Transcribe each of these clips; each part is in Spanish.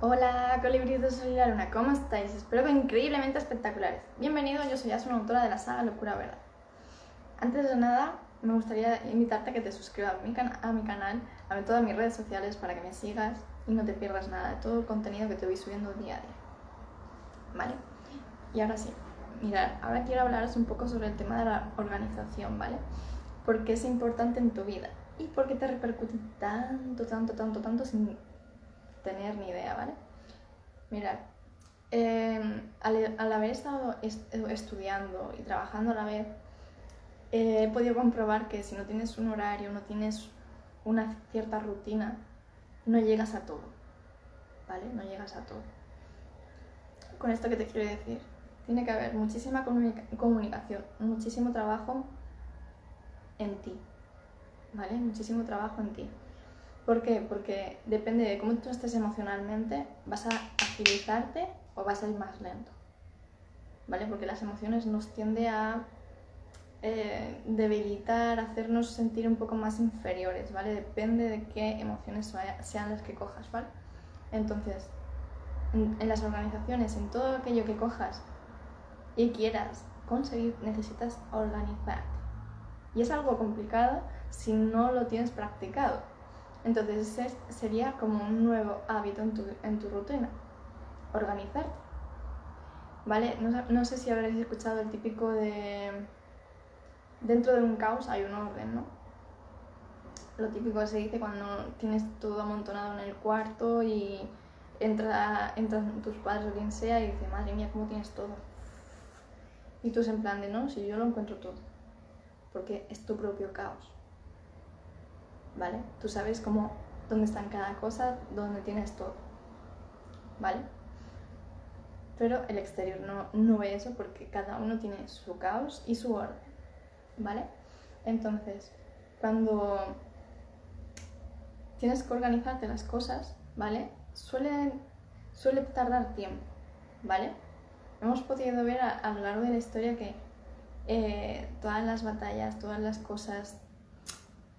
Hola, colibríes Soy la Luna, ¿cómo estáis? Espero que increíblemente espectaculares. Bienvenido, yo soy Asuna, autora de la saga Locura Verdad. Antes de nada, me gustaría invitarte a que te suscribas a mi, canal, a todas mis redes sociales para que me sigas y no te pierdas nada de todo el contenido que te voy subiendo día a día. ¿Vale? Y ahora sí, mirad, ahora quiero hablaros un poco sobre el tema de la organización, ¿vale? Porque es importante en tu vida y por qué te repercute tanto, tanto, tanto, tanto sin tener ni idea, ¿vale? Mirad, em, al, haber estado estudiando y trabajando a la vez, he podido comprobar que si no tienes un horario, no tienes una cierta rutina, no llegas a todo, ¿vale? No llegas a todo. Con esto que te quiero decir, tiene que haber muchísima comunicación, muchísimo trabajo en ti, ¿vale? Muchísimo trabajo en ti. ¿Por qué? Porque depende de cómo tú estés emocionalmente, vas a agilizarte o vas a ir más lento, ¿vale? Porque las emociones nos tienden a eh, debilitar, hacernos sentir un poco más inferiores, ¿vale? Depende de qué emociones sean las que cojas, ¿vale? Entonces, en, las organizaciones, en todo aquello que cojas y quieras conseguir, necesitas organizarte. Y es algo complicado si no lo tienes practicado. Entonces, ese sería como un nuevo hábito en tu, en tu rutina, organizarte. ¿Vale? No, no sé si habréis escuchado el típico de dentro de un caos hay un orden, ¿no? Lo típico que se dice cuando tienes todo amontonado en el cuarto y entra, entran tus padres o quien sea y dice, madre mía, ¿cómo tienes todo? Y tú es en plan de, no, si yo lo encuentro todo, porque es tu propio caos, ¿vale? Tú sabes cómo, dónde está en cada cosa, dónde tienes todo, ¿vale? Pero el exterior no, no ve eso porque cada uno tiene su caos y su orden. ¿vale? Entonces, cuando tienes que organizarte las cosas, ¿vale? Suele, suele tardar tiempo, ¿vale? Hemos podido ver a, lo largo de la historia que eh, todas las batallas, todas las cosas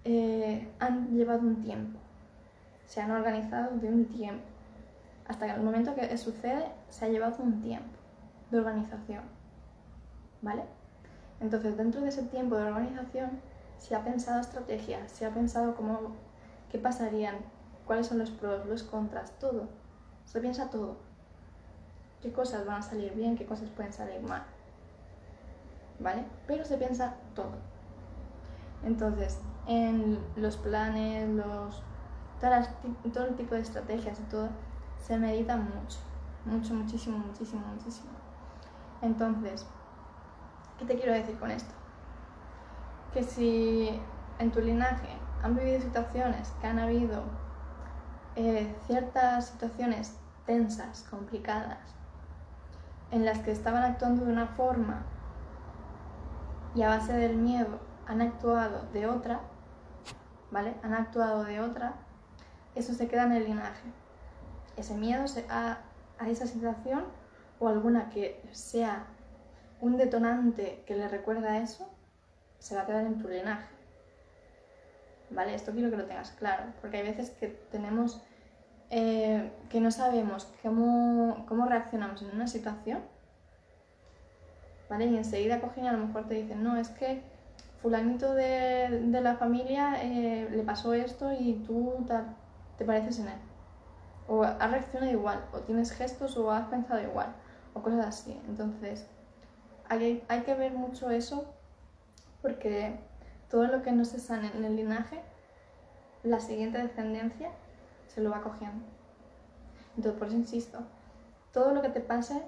eh, han llevado un tiempo, se han organizado de un tiempo. Hasta el momento que sucede, se ha llevado un tiempo de organización, ¿vale? Entonces, dentro de ese tiempo de organización, se ha pensado estrategias, se ha pensado cómo, qué pasarían, cuáles son los pros, los contras, todo. Se piensa todo. Qué cosas van a salir bien, qué cosas pueden salir mal. ¿Vale? Pero se piensa todo. Entonces, en los planes, los, todo el tipo de estrategias y todo, se medita mucho. Mucho, muchísimo, muchísimo, muchísimo. Entonces, ¿Qué te quiero decir con esto? Que si en tu linaje han vivido situaciones que han habido eh, ciertas situaciones tensas, complicadas, en las que estaban actuando de una forma y a base del miedo han actuado de otra, ¿vale? Han actuado de otra, eso se queda en el linaje. Ese miedo a, a esa situación o alguna que sea un detonante que le recuerda a eso se va a quedar en tu linaje. ¿Vale? Esto quiero que lo tengas claro, porque hay veces que tenemos eh, que no sabemos cómo, cómo, reaccionamos en una situación, ¿vale? Y enseguida cogen y a lo mejor te dicen, no, es que fulanito de, de la familia eh, le pasó esto y tú te, te pareces en él. O has reaccionado igual, o tienes gestos o has pensado igual, o cosas así. Entonces, hay, que ver mucho eso porque todo lo que no se sane en el linaje, la siguiente descendencia se lo va cogiendo. Entonces, por eso insisto, todo lo que te pase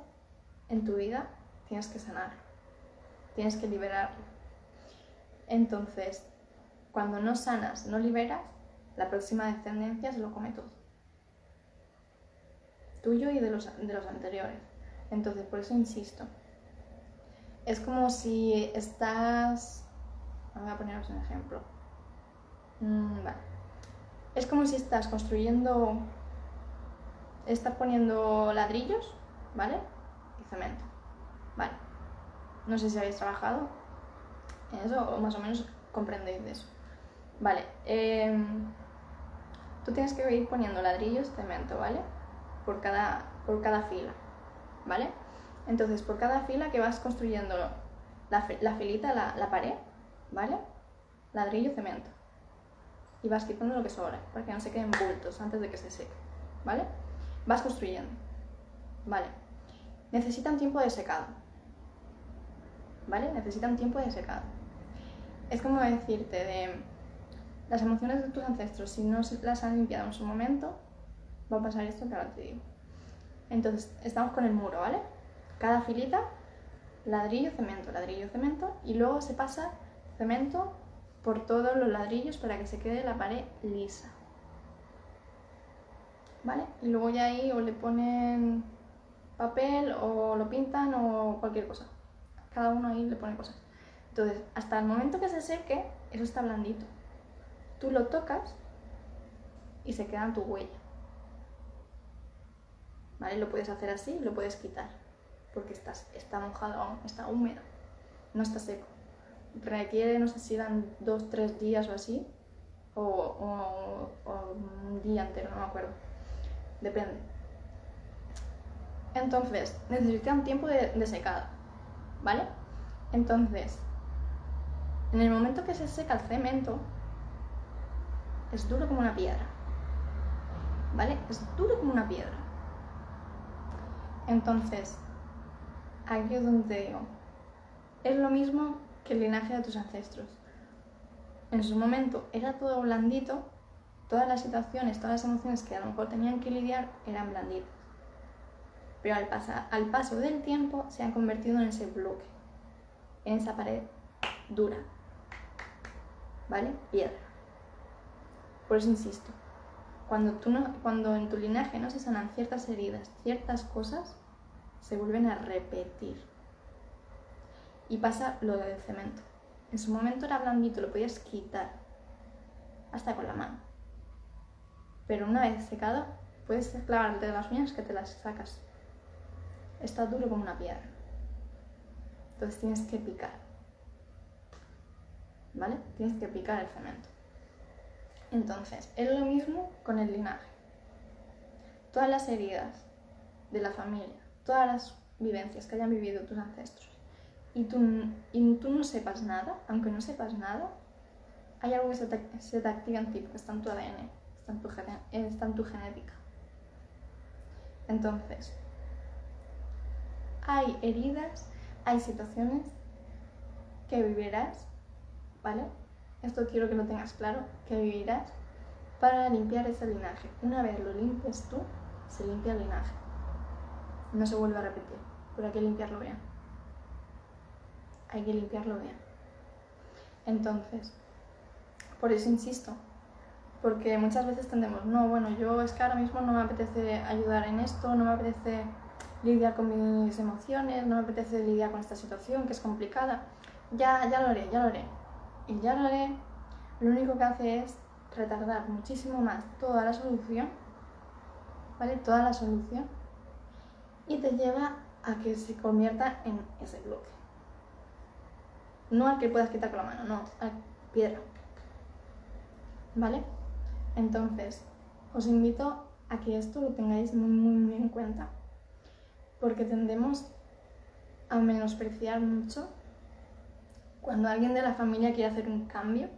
en tu vida tienes que sanarlo, tienes que liberarlo. Entonces, cuando no sanas, no liberas, la próxima descendencia se lo come todo. Tuyo y de los, de los anteriores. Entonces, por eso insisto, es como si estás... Voy a poneros un ejemplo. Mm. Es como si estás construyendo... Estás poniendo ladrillos, ¿vale? Y cemento. Vale. No sé si habéis trabajado eso más o menos comprendéis eso. Vale. Em, tú tienes que ir poniendo ladrillos, cemento, ¿vale? por cada, por cada fila, ¿vale? Entonces, por cada fila que vas construyendo la, la filita, la, la pared, ¿vale? Ladrillo, cemento. Y vas quitando lo que sobra, para que no se queden bultos antes de que se seque, ¿vale? Vas construyendo, ¿vale? Necesita un tiempo de secado, ¿vale? Necesita un tiempo de secado. Es como decirte de las emociones de tus ancestros, si no las han limpiado en su momento, va a pasar esto que ahora te digo. Entonces, estamos con el muro, ¿vale? Cada filita, ladrillo, cemento, ladrillo, cemento, y luego se pasa cemento por todos los ladrillos para que se quede la pared lisa. ¿Vale? Y luego ya ahí o le ponen papel o lo pintan o cualquier cosa. Cada uno ahí le pone cosas. Entonces, hasta el momento que se seque, eso está blandito. Tú lo tocas y se queda en tu huella. ¿vale? Lo puedes hacer así lo puedes quitar, porque estás, está mojado está húmedo, no está seco. Requiere, no sé si dan dos, tres días o así, o, un día entero, no me acuerdo. Depende. Entonces, necesita un tiempo de, de secado, ¿vale? Entonces, en el momento que se seca el cemento, es duro como una piedra, ¿vale? Es duro como una piedra. Entonces, aquí es donde digo, es lo mismo que el linaje de tus ancestros. En su momento era todo blandito, todas las situaciones, todas las emociones que a lo mejor tenían que lidiar eran blanditas. Pero al, al paso del tiempo se han convertido en ese bloque, en esa pared dura. ¿Vale? Piedra. Por eso insisto, cuando, tú no, cuando en tu linaje no se sanan ciertas heridas, ciertas cosas, se vuelven a repetir. Y pasa lo del cemento. En su momento era blandito, lo podías quitar, hasta con la mano. Pero una vez secado, puedes clavarte de las uñas que te las sacas. Está duro como una piedra. Entonces tienes que picar. ¿Vale? Tienes que picar el cemento. Entonces, es lo mismo con el linaje. Todas las heridas de la familia, todas las vivencias que hayan vivido tus ancestros, y tú, y tú no sepas nada, aunque no sepas nada, hay algo que se te, activa en ti, porque está en tu ADN, está en tu, está en tu genética. Entonces, hay heridas, hay situaciones que vivirás, ¿vale? Esto quiero que lo tengas claro, que vivirás para limpiar ese linaje. Una vez lo limpies tú, se limpia el linaje. No se vuelve a repetir, pero hay que limpiarlo bien. Hay que limpiarlo bien. Entonces, por eso insisto, porque muchas veces tendemos, no, bueno, yo es que ahora mismo no me apetece ayudar en esto, no me apetece lidiar con mis emociones, no me apetece lidiar con esta situación que es complicada. Ya, ya lo haré, ya lo haré y ya lo haré, lo único que hace es retardar muchísimo más toda la solución, ¿vale? Toda la solución y te lleva a que se convierta en ese bloque. No al que puedas quitar con la mano, no, a piedra. ¿Vale? Entonces, os invito a que esto lo tengáis muy, muy, muy en cuenta, porque tendemos a menospreciar mucho cuando alguien de la familia quiere hacer un cambio,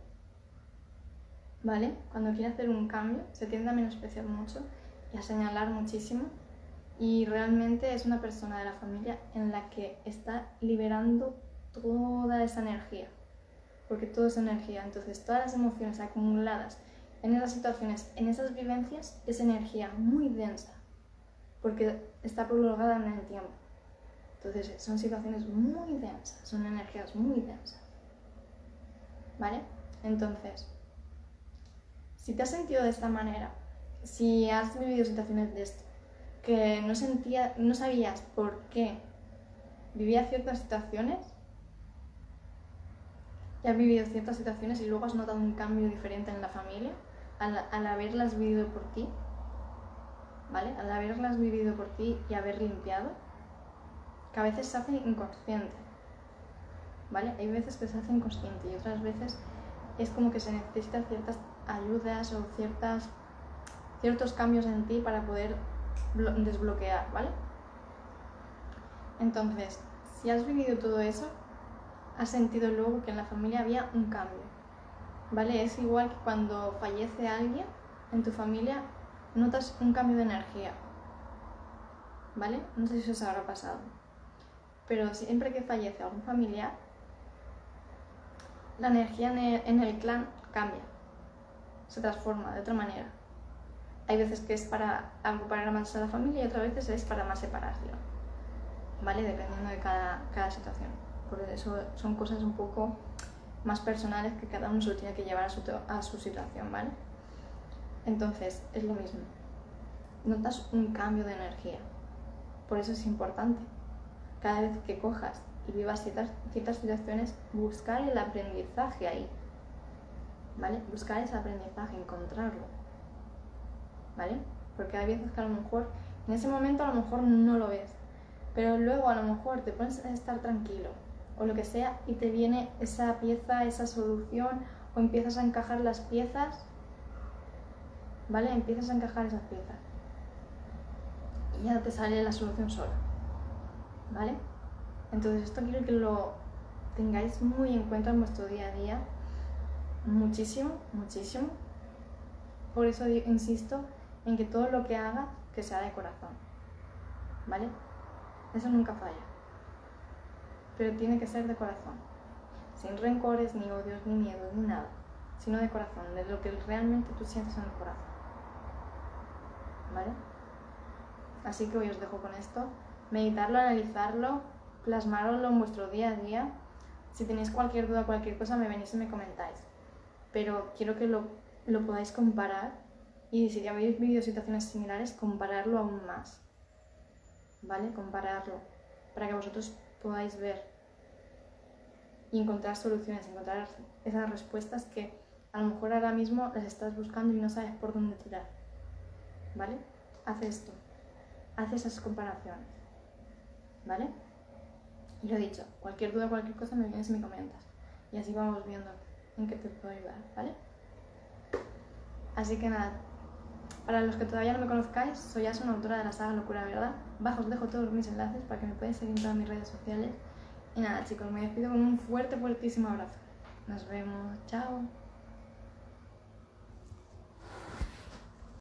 ¿vale? Cuando quiere hacer un cambio, se tiende a menospreciar mucho y a señalar muchísimo. Y realmente es una persona de la familia en la que está liberando toda esa energía. Porque todo es energía. Entonces, todas las emociones acumuladas en esas situaciones, en esas vivencias, es energía muy densa. Porque está prolongada en el tiempo. Entonces son situaciones muy densas, son energías muy densas. ¿Vale? Entonces, si te has sentido de esta manera, si has vivido situaciones de esto, que no, sentía, no sabías por qué vivías ciertas situaciones, y has vivido ciertas situaciones y luego has notado un cambio diferente en la familia al, al haberlas vivido por ti, ¿vale? Al haberlas vivido por ti y haber limpiado, que a veces se hace inconsciente. ¿Vale? Hay veces que se hace inconsciente y otras veces es como que se necesitan ciertas ayudas o ciertas, ciertos cambios en ti para poder desbloquear, ¿vale? Entonces, si has vivido todo eso, has sentido luego que en la familia había un cambio, ¿vale? Es igual que cuando fallece alguien en tu familia, notas un cambio de energía, ¿vale? No sé si os habrá pasado, pero siempre que fallece algún familiar, la energía en el, clan cambia, se transforma de otra manera. Hay veces que es para agrupar más a la familia y otras veces es para más separación, ¿vale? Dependiendo de cada, cada situación. Por eso son cosas un poco más personales que cada uno se tiene que llevar a su, a su situación, ¿vale? Entonces, es lo mismo. Notas un cambio de energía. Por eso es importante. Cada vez que cojas y vivas ciertas, ciertas situaciones, buscar el aprendizaje ahí. ¿Vale? Buscar ese aprendizaje, encontrarlo. ¿Vale? Porque hay veces que a lo mejor, en ese momento a lo mejor no lo ves, pero luego a lo mejor te pones a estar tranquilo o lo que sea y te viene esa pieza, esa solución o empiezas a encajar las piezas, ¿vale? Empiezas a encajar esas piezas y ya te sale la solución sola, ¿vale? Entonces esto quiero que lo tengáis muy en cuenta en vuestro día a día, muchísimo, muchísimo. Por eso insisto en que todo lo que hagas, que sea de corazón, ¿vale? Eso nunca falla. Pero tiene que ser de corazón, sin rencores, ni odios, ni miedos, ni nada, sino de corazón, de lo que realmente tú sientes en el corazón. ¿Vale? Así que hoy os dejo con esto. Meditarlo, analizarlo, plasmarlo en vuestro día a día. Si tenéis cualquier duda, cualquier cosa, me venís y me comentáis. Pero quiero que lo, lo podáis comparar y si ya habéis vivido situaciones similares, compararlo aún más. ¿Vale? Compararlo para que vosotros podáis ver y encontrar soluciones, encontrar esas respuestas que a lo mejor ahora mismo las estás buscando y no sabes por dónde tirar. ¿Vale? Haz esto. Haz esas comparaciones. ¿Vale? Y lo he dicho, cualquier duda, cualquier cosa me vienes y me comentas. Y así vamos viendo en qué te puedo ayudar, ¿vale? Así que nada, para los que todavía no me conozcáis, soy Asun, autora de la saga Locura Verdad. Bajo os dejo todos mis enlaces para que me podáis seguir en todas mis redes sociales. Y nada chicos, me despido con un fuerte, fuertísimo abrazo. Nos vemos, chao.